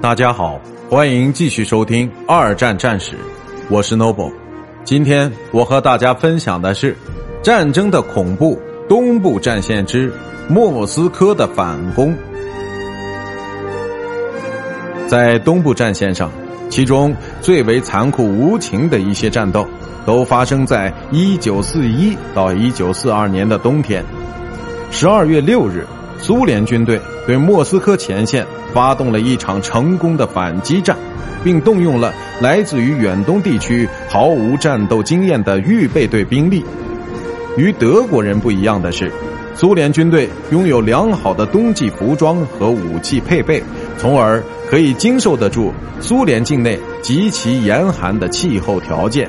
大家好，欢迎继续收听《二战战史》，我是 Noble。今天我和大家分享的是战争的恐怖——东部战线之莫斯科的反攻。在东部战线上，其中最为残酷无情的一些战斗，都发生在1941到1942年的冬天。12月6日，苏联军队对莫斯科前线。发动了一场成功的反击战，并动用了来自于远东地区毫无战斗经验的预备队兵力。与德国人不一样的是，苏联军队拥有良好的冬季服装和武器配备，从而可以经受得住苏联境内极其严寒的气候条件。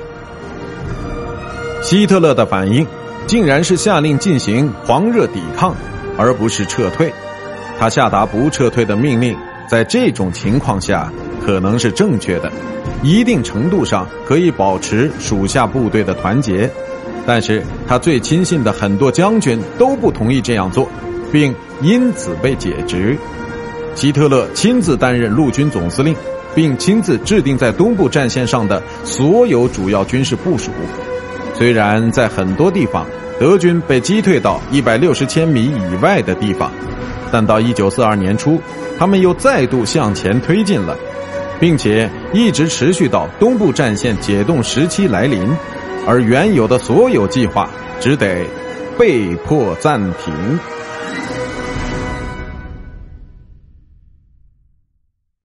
希特勒的反应竟然是下令进行狂热抵抗，而不是撤退。他下达不撤退的命令，在这种情况下可能是正确的，一定程度上可以保持属下部队的团结。但是他最亲信的很多将军都不同意这样做，并因此被解职。希特勒亲自担任陆军总司令，并亲自制定在东部战线上的所有主要军事部署。虽然在很多地方德军被击退到一百六十千米以外的地方。但到一九四二年初，他们又再度向前推进了，并且一直持续到东部战线解冻时期来临，而原有的所有计划只得被迫暂停。